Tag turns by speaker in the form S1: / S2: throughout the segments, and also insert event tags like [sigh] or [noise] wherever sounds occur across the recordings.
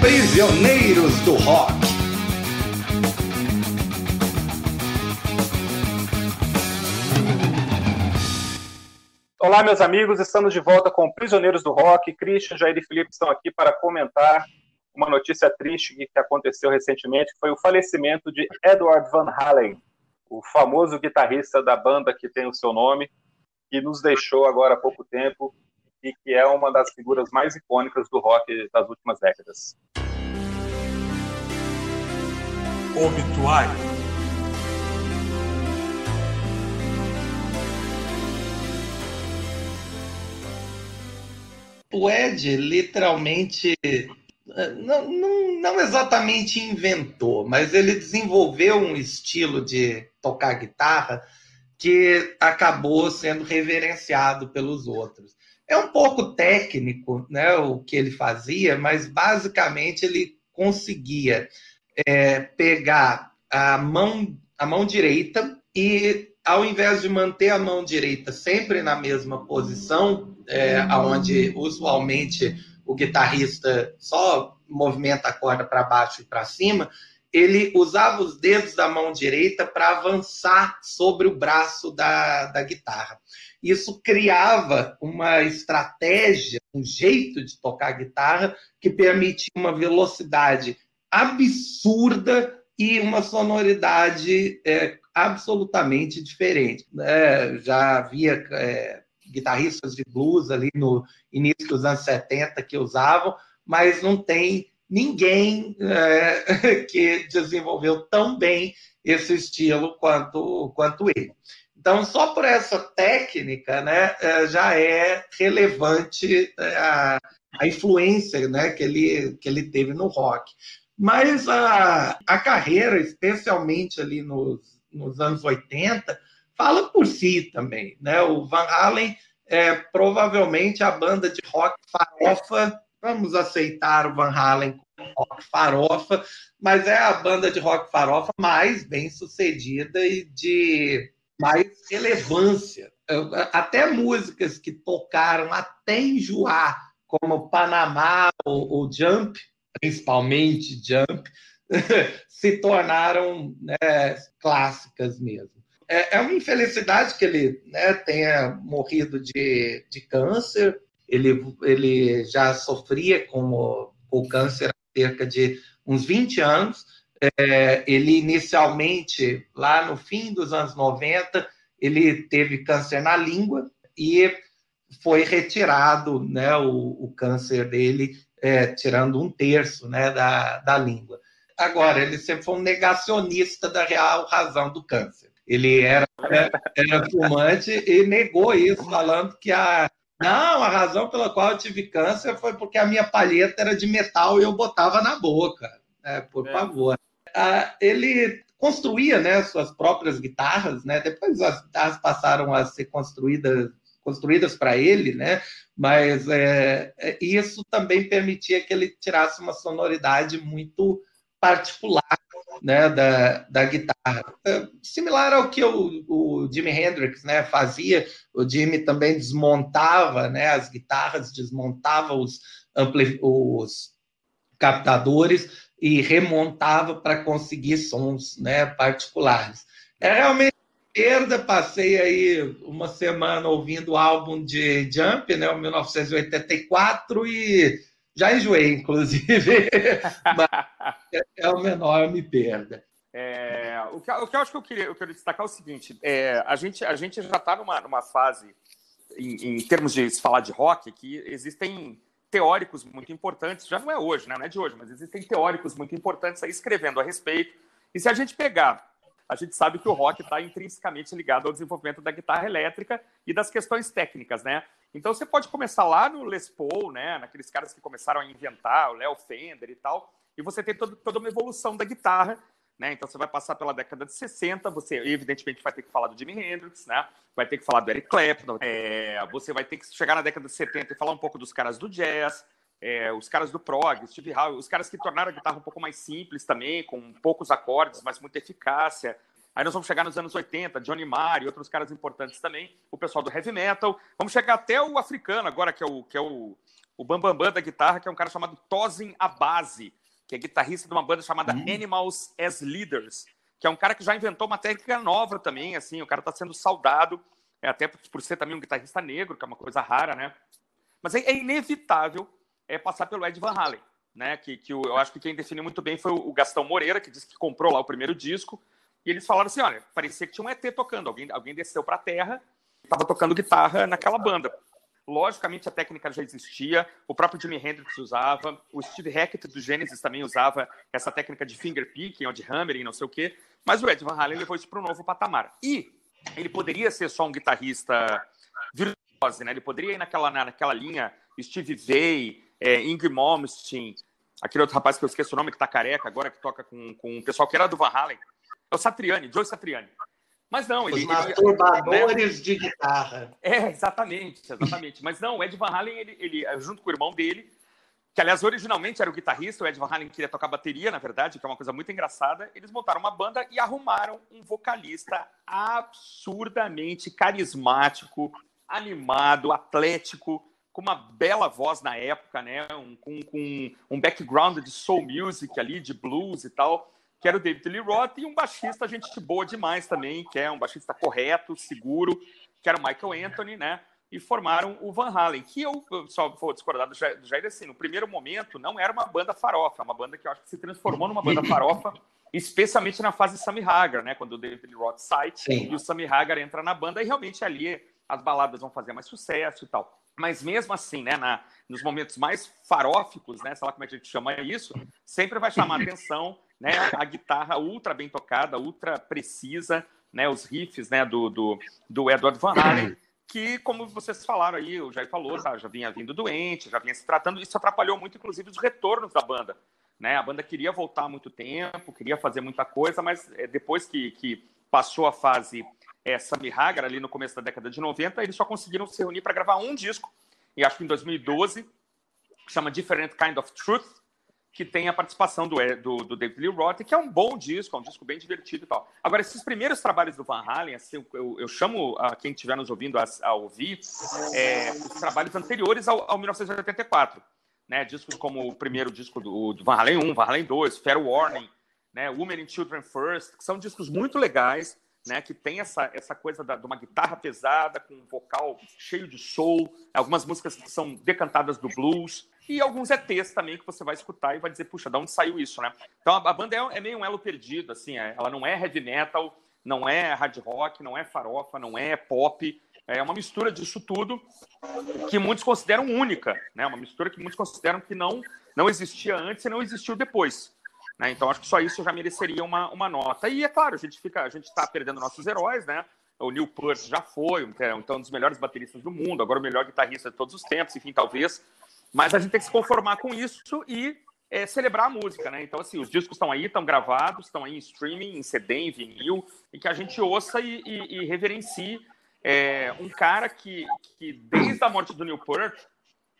S1: Prisioneiros do Rock.
S2: Olá, meus amigos, estamos de volta com Prisioneiros do Rock. Christian, Jair e Felipe estão aqui para comentar uma notícia triste que aconteceu recentemente, foi o falecimento de Edward Van Halen, o famoso guitarrista da banda que tem o seu nome, que nos deixou agora há pouco tempo e que é uma das figuras mais icônicas do rock das últimas décadas.
S3: Obituário.
S1: O Ed literalmente não, não, não, exatamente inventou, mas ele desenvolveu um estilo de tocar guitarra que acabou sendo reverenciado pelos outros. É um pouco técnico né, o que ele fazia, mas basicamente ele conseguia é, pegar a mão, a mão direita e, ao invés de manter a mão direita sempre na mesma posição, é, onde usualmente o guitarrista só movimenta a corda para baixo e para cima, ele usava os dedos da mão direita para avançar sobre o braço da, da guitarra. Isso criava uma estratégia, um jeito de tocar guitarra que permitia uma velocidade absurda e uma sonoridade é, absolutamente diferente. É, já havia é, guitarristas de blues ali no início dos anos 70 que usavam, mas não tem ninguém é, [laughs] que desenvolveu tão bem esse estilo quanto, quanto ele. Então, só por essa técnica, né, é, já é relevante é, a, a influência né, que, ele, que ele teve no rock. Mas a, a carreira, especialmente ali nos, nos anos 80, fala por si também. Né? O Van Halen é provavelmente a banda de rock farofa, vamos aceitar o Van Halen como rock farofa, mas é a banda de rock farofa mais bem sucedida e de mais relevância. Até músicas que tocaram até enjoar, como Panamá ou, ou Jump, principalmente Jump, [laughs] se tornaram né, clássicas mesmo. É, é, uma infelicidade que ele né, tenha morrido de, de câncer. Ele, ele já sofria com o, o câncer há cerca de uns 20 anos é, ele inicialmente, lá no fim dos anos 90, ele teve câncer na língua e foi retirado né, o, o câncer dele, é, tirando um terço né, da, da língua. Agora, ele sempre foi um negacionista da real razão do câncer. Ele era, era fumante e negou isso, falando que a, não, a razão pela qual eu tive câncer foi porque a minha palheta era de metal e eu botava na boca. É, por é. favor uh, ele construía né, suas próprias guitarras, né? Depois as guitarras passaram a ser construídas construídas para ele, né? Mas é, é, isso também permitia que ele tirasse uma sonoridade muito particular, né, da, da guitarra, é, similar ao que o, o Jimi Hendrix, né, fazia. O Jimi também desmontava, né, as guitarras, desmontava os, ampli os captadores e remontava para conseguir sons né, particulares. É realmente perda, passei aí uma semana ouvindo o álbum de Jump, né, o 1984, e já enjoei, inclusive, [laughs] mas é uma enorme perda.
S2: É, o, que, o, que, eu acho que eu queria, eu queria destacar é o seguinte: é, a, gente, a gente já está numa, numa fase, em, em termos de se falar de rock, que existem teóricos muito importantes, já não é hoje, né? não é de hoje, mas existem teóricos muito importantes aí escrevendo a respeito. E se a gente pegar, a gente sabe que o rock está intrinsecamente ligado ao desenvolvimento da guitarra elétrica e das questões técnicas, né? Então você pode começar lá no Les Paul, né? Naqueles caras que começaram a inventar, o Léo Fender e tal, e você tem todo, toda uma evolução da guitarra né? Então você vai passar pela década de 60, você evidentemente vai ter que falar do Jimi Hendrix, né? vai ter que falar do Eric Clapton, é, você vai ter que chegar na década de 70 e falar um pouco dos caras do jazz, é, os caras do prog, Steve Howe, os caras que tornaram a guitarra um pouco mais simples também, com poucos acordes, mas muita eficácia. Aí nós vamos chegar nos anos 80, Johnny Marr e outros caras importantes também, o pessoal do heavy metal. Vamos chegar até o africano agora, que é o, que é o, o Bambambam Bam Bam da guitarra, que é um cara chamado Tosin Abase, que é guitarrista de uma banda chamada hum. Animals as Leaders, que é um cara que já inventou uma técnica nova também, assim, o cara está sendo saudado, é, até por ser também um guitarrista negro, que é uma coisa rara, né? Mas é, é inevitável é, passar pelo Ed Van Halen, né? Que, que eu acho que quem definiu muito bem foi o Gastão Moreira, que disse que comprou lá o primeiro disco, e eles falaram assim: olha, parecia que tinha um ET tocando, alguém, alguém desceu para a Terra, estava tocando guitarra naquela banda. Logicamente, a técnica já existia, o próprio Jimi Hendrix usava, o Steve Hackett do Genesis também usava essa técnica de finger picking ou de hammering, não sei o quê, mas o Ed Van Halen levou isso para um novo patamar. E ele poderia ser só um guitarrista virtuoso, né? Ele poderia ir naquela, naquela linha Steve Vai, é, Ingrid Malmsteen, aquele outro rapaz que eu esqueço o nome, que tá careca agora, que toca com, com o pessoal que era do Van Halen. É o Satriani, Joe Satriani. Mas não,
S1: ele. Os masturbadores né? de guitarra.
S2: É, exatamente, exatamente. Mas não, o Ed Van Halen, ele, ele, junto com o irmão dele, que aliás originalmente era o guitarrista, o Ed Van Halen queria tocar bateria, na verdade, que é uma coisa muito engraçada. Eles montaram uma banda e arrumaram um vocalista absurdamente carismático, animado, atlético, com uma bela voz na época, né? Um, com, com um background de soul music ali, de blues e tal que era o David Lee Roth, e um baixista, gente boa demais também, que é um baixista correto, seguro, que era o Michael Anthony, né? E formaram o Van Halen, que eu, eu só vou discordar do Jair, assim, no primeiro momento não era uma banda farofa, uma banda que eu acho que se transformou numa banda farofa, especialmente na fase Sammy Hagar, né? Quando o David Lee Roth sai Sim. e o Sammy Hagar entra na banda, e realmente ali as baladas vão fazer mais sucesso e tal. Mas mesmo assim, né, na, nos momentos mais faróficos, né, sei lá como é que a gente chama isso, sempre vai chamar [laughs] atenção né, a guitarra ultra bem tocada, ultra precisa, né, os riffs né, do, do, do Edward Van Halen, que, como vocês falaram aí, o Jair falou, tá, já vinha vindo doente, já vinha se tratando, isso atrapalhou muito, inclusive, os retornos da banda. Né? A banda queria voltar há muito tempo, queria fazer muita coisa, mas é, depois que, que passou a fase é, Sammy Hagar, ali no começo da década de 90, eles só conseguiram se reunir para gravar um disco, e acho que em 2012, que chama Different Kind of Truth, que tem a participação do, do, do, David Lee Roth, que é um bom disco, é um disco bem divertido e tal. Agora, esses primeiros trabalhos do Van Halen, assim, eu, eu chamo a quem estiver nos ouvindo a, a ouvir é, os trabalhos anteriores ao, ao 1984. Né, discos como o primeiro disco do, do Van Halen 1, Van Halen 2, Fair Warning, né, Women and Children First, que são discos muito legais, né, que tem essa, essa coisa da, de uma guitarra pesada, com um vocal cheio de soul, algumas músicas que são decantadas do blues, e alguns ETs também que você vai escutar e vai dizer, puxa, de onde saiu isso, né? Então a, a banda é, é, meio um elo perdido, assim, é, ela não é heavy metal, não é hard rock, não é farofa, não é pop, é uma mistura disso tudo que muitos consideram única, né? Uma mistura que muitos consideram que não não existia antes e não existiu depois. Né? Então acho que só isso já mereceria uma, uma nota. E é claro, a gente fica, a gente está perdendo nossos heróis, né? O Neil Peart já foi, então um dos melhores bateristas do mundo, agora o melhor guitarrista de todos os tempos, enfim, talvez mas a gente tem que se conformar com isso e é, celebrar a música, né? Então, assim, os discos estão aí, estão gravados, estão aí em streaming, em CD, em vinil, e que a gente ouça e, e, e reverencie é, um cara que, que, desde a morte do Neil Peart,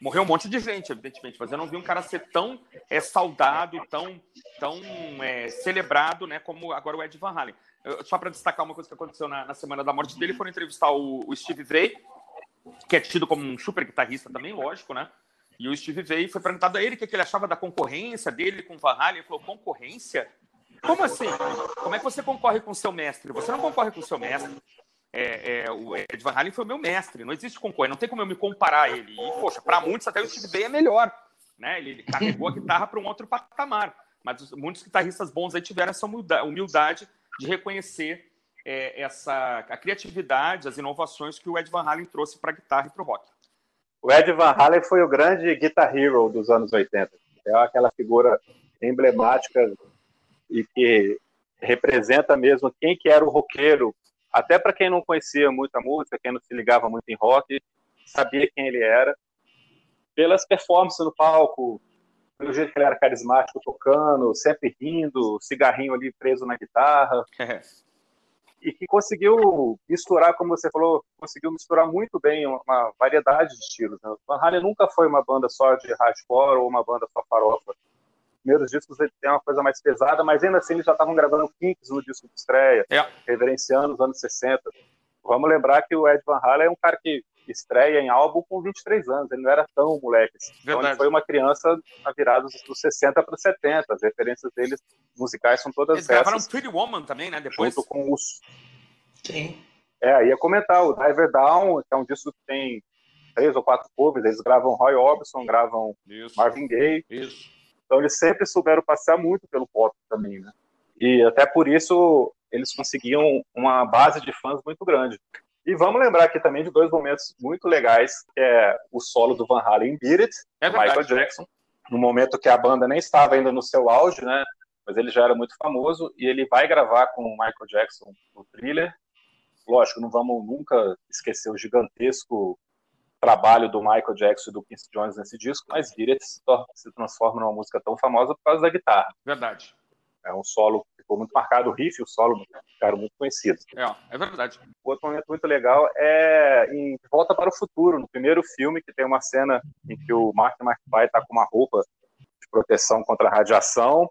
S2: morreu um monte de gente, evidentemente, mas eu não vi um cara ser tão é, saudado, tão, tão é, celebrado, né, como agora o Ed Van Halen. Eu, só para destacar uma coisa que aconteceu na, na, semana da morte dele, foram entrevistar o, o Steve Vai, que é tido como um super guitarrista também, lógico, né? E o Steve veio foi perguntado a ele o que ele achava da concorrência dele com o Van Halen. Ele falou: concorrência? Como assim? Como é que você concorre com o seu mestre? Você não concorre com o seu mestre. É, é, o Ed Van Halen foi o meu mestre, não existe concorrência, não tem como eu me comparar a ele. E, poxa, para muitos até o Steve Vai é melhor. Né? Ele, ele carregou a guitarra para um outro patamar. Mas muitos guitarristas bons aí tiveram essa humildade de reconhecer é, essa, a criatividade, as inovações que o Ed Van Halen trouxe para a guitarra e para o rock.
S4: O Ed Van Halen foi o grande guitar hero dos anos 80. É aquela figura emblemática e que representa mesmo quem que era o roqueiro. Até para quem não conhecia muita música, quem não se ligava muito em rock, sabia quem ele era. Pelas performances no palco, pelo jeito que ele era carismático tocando, sempre rindo, cigarrinho ali preso na guitarra. [laughs] e que conseguiu misturar, como você falou, conseguiu misturar muito bem uma variedade de estilos. Né? Van Halen nunca foi uma banda só de hardcore ou uma banda só farofa. Primeiros discos ele tem uma coisa mais pesada, mas ainda assim eles já estavam gravando Kinks no disco de estreia,
S2: É.
S4: reverenciando os anos 60. Vamos lembrar que o Ed Van Halen é um cara que estreia em álbum com 23 anos, ele não era tão moleque. assim. Então ele foi uma criança na virada dos dos 60 para 70. As referências deles musicais são todas
S2: Eles gravaram
S4: essas,
S2: Pretty Woman também, né? Depois.
S4: junto com os
S1: Sim.
S4: é, ia comentar, o Diver Down, que é um disco que tem três ou quatro covers, eles gravam Roy Orbison, gravam
S2: Isso.
S4: Marvin Gaye,
S2: Isso.
S4: Então eles sempre souberam passear muito pelo pop também, né? E até por isso eles conseguiam uma base de fãs muito grande. E vamos lembrar aqui também de dois momentos muito legais, que é o solo do Van Halen em Beat It,
S2: É
S4: do Michael. Jackson, no momento que a banda nem estava ainda no seu auge, né? Mas ele já era muito famoso e ele vai gravar com o Michael Jackson o Thriller. Lógico, não vamos nunca esquecer o gigantesco trabalho do Michael Jackson e do Quincy Jones nesse disco, mas It se, se transforma numa música tão famosa por causa da guitarra.
S2: Verdade.
S4: É um solo que ficou muito marcado, o riff e o solo ficaram muito conhecidos.
S2: É, é verdade.
S4: Outro momento muito legal é em Volta para o Futuro, no primeiro filme, que tem uma cena em que o Martin McFly está com uma roupa de proteção contra a radiação,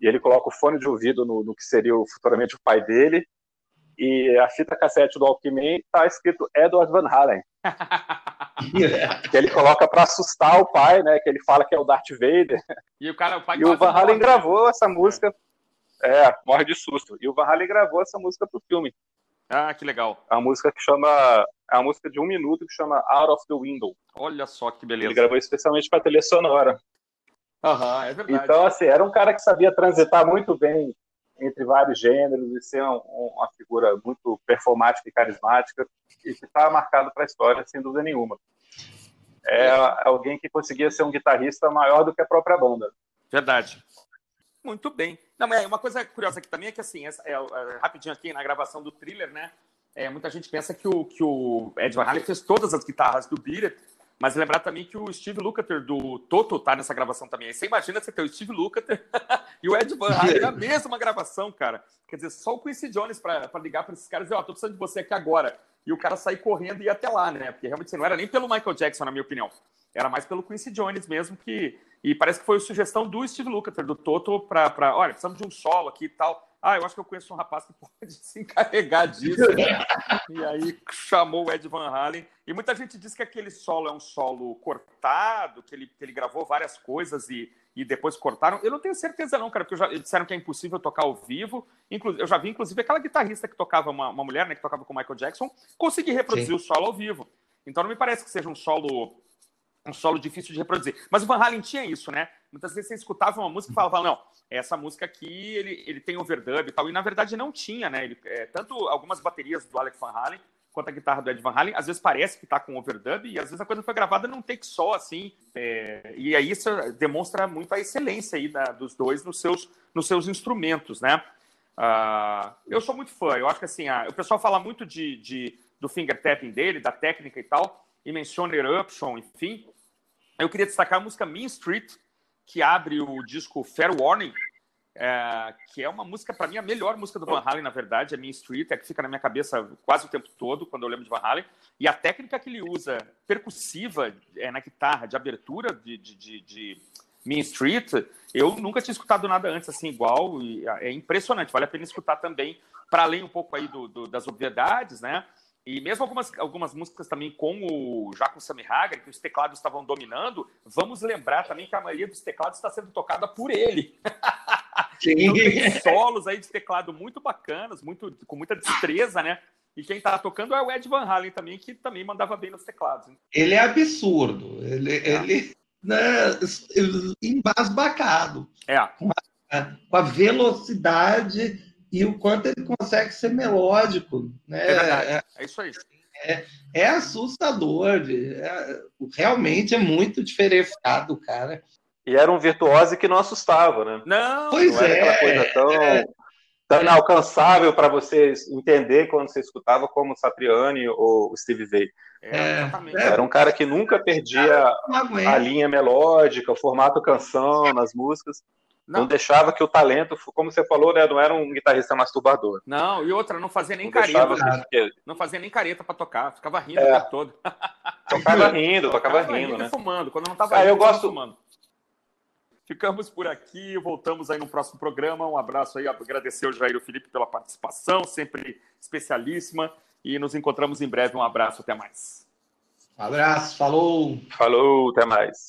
S4: e ele coloca o fone de ouvido no, no que seria o- futuramente o pai dele, e a fita cassete do Walkman está escrito Edward Van Halen, [laughs] que ele coloca para assustar o pai, né, que ele fala que é o Darth Vader,
S2: E o cara, o pai
S4: e o Van Halen gravou essa música, é, morre de susto, e o Van Halen gravou essa música pro filme,
S2: Ah, que legal.
S4: É uma música que chama. É uma música de um minuto que chama Out of the Window.
S2: Olha só que
S4: Ele
S2: beleza.
S4: gravou especialmente para trilha sonora.
S2: Aham, é verdade.
S4: Então, assim, era um cara que sabia transitar muito bem entre vários gêneros e ser um- um- uma figura muito performática e carismática e que está marcado para a história, sem dúvida nenhuma. É alguém que conseguia ser um guitarrista maior do que a própria banda.
S2: Verdade. Muito bem. Não, mas uma coisa curiosa aqui também é que, assim, essa- é, é, rapidinho aqui na gravação do thriller, né? é, muita gente pensa que o, que o Ed Van Halen fez todas as guitarras do Beat It, mas lembrar também que o Steve Lukather do Toto tá nessa gravação também. Aí você imagina você ter o Steve Lukather [laughs] e o Ed Van Halen na mesma gravação, cara. Quer dizer, só o Quincy Jones para ligar para esses caras e dizer, ó, tô precisando de você aqui agora. E o cara sair correndo e ir até lá, né? Porque realmente não era nem pelo Michael Jackson, na minha opinião. Era mais pelo Quincy Jones mesmo, que. E parece que foi a sugestão do Steve Lukather, do Toto, para. Pra... Olha, precisamos de um solo aqui e tal. Ah, eu acho que eu conheço um rapaz que [laughs] pode se encarregar disso. e aí chamou o Ed Van Halen. E muita gente diz que aquele solo é um solo cortado, que ele, que ele gravou várias coisas e, e depois cortaram. Eu não tenho certeza, não, cara, porque já, disseram que é impossível tocar ao vivo. Inclu eu já vi, inclusive, aquela guitarrista que tocava, uma, uma mulher, né, que tocava com o Michael Jackson, conseguir reproduzir Sim. o solo ao vivo. Então não me parece que seja um solo um solo difícil de reproduzir. Mas o Van Halen tinha isso, né? Muitas vezes você escutava uma música e falava, não, essa música aqui ele, ele tem overdub e tal. E na verdade não tinha, né? Ele, é, tanto algumas baterias do Alex Van Halen quanto a guitarra do Ed Van Halen, às vezes parece que tá com overdub e às vezes a coisa foi gravada num take só, assim. É, e aí isso demonstra muito a excelência aí da, dos dois nos seus, nos seus instrumentos, né? Uh, eu sou muito fã. Eu acho que assim, a, o pessoal fala muito de, de, do finger tapping dele, da técnica e tal, e menciona Eruption, enfim. Eu queria destacar a música Mean Street, que abre o disco Fair Warning, é, que é uma música, para mim, a melhor música do Van Halen, na verdade, é Mean Street, é que fica na minha cabeça quase o tempo todo, quando eu lembro de Van Halen. E a técnica que ele usa, percussiva, é, na guitarra, de abertura de, de, de, de Mean Street, eu nunca tinha escutado nada antes assim igual, e é impressionante, vale a pena escutar também, para além um pouco aí do, do, das obviedades, né? E mesmo algumas, algumas músicas também com o já com o Sammy Hagar, que os teclados estavam dominando, vamos lembrar também que a maioria dos teclados está sendo tocada por ele. [laughs]
S1: Sim.
S2: então tem solos aí de teclado muito bacanas, muito, com muita destreza, né? E quem tá tocando é o Ed Van Halen também, que também mandava bem nos teclados.
S1: Ele é absurdo. Ele, é. ele né, embasbacado.
S2: É.
S1: Com a, com a velocidade e o quanto ele consegue ser melódico. Né?
S2: É, é, é isso aí.
S1: É, é assustador. É, realmente é muito diferenciado, cara.
S4: E era um virtuose que não assustava, né?
S2: Não,
S1: pois
S4: não era
S1: é,
S4: aquela coisa tão, é. tão inalcançável para você entender quando você escutava como Satriani ou Steve Vai.
S2: É,
S4: era um cara que nunca perdia a linha melódica, o formato canção nas músicas. Não. não. deixava que o talento, como você falou, né, não era um guitarrista masturbador.
S2: Não, e outra, não fazia nem não careta. Que... Não fazia nem careta para tocar, ficava rindo é. o tempo todo.
S4: Tocava [laughs] rindo, tocava, tocava rindo,
S2: rindo,
S4: né?
S2: fumando, quando não tava
S4: ah,
S2: rindo,
S4: eu gosto,
S2: fumando. Ficamos por aqui, voltamos aí no próximo programa. Um abraço aí, agradecer ao Jair e ao Felipe pela participação, sempre especialíssima. E nos encontramos em breve. Um abraço, até mais.
S1: Um abraço, falou.
S4: Falou, até mais.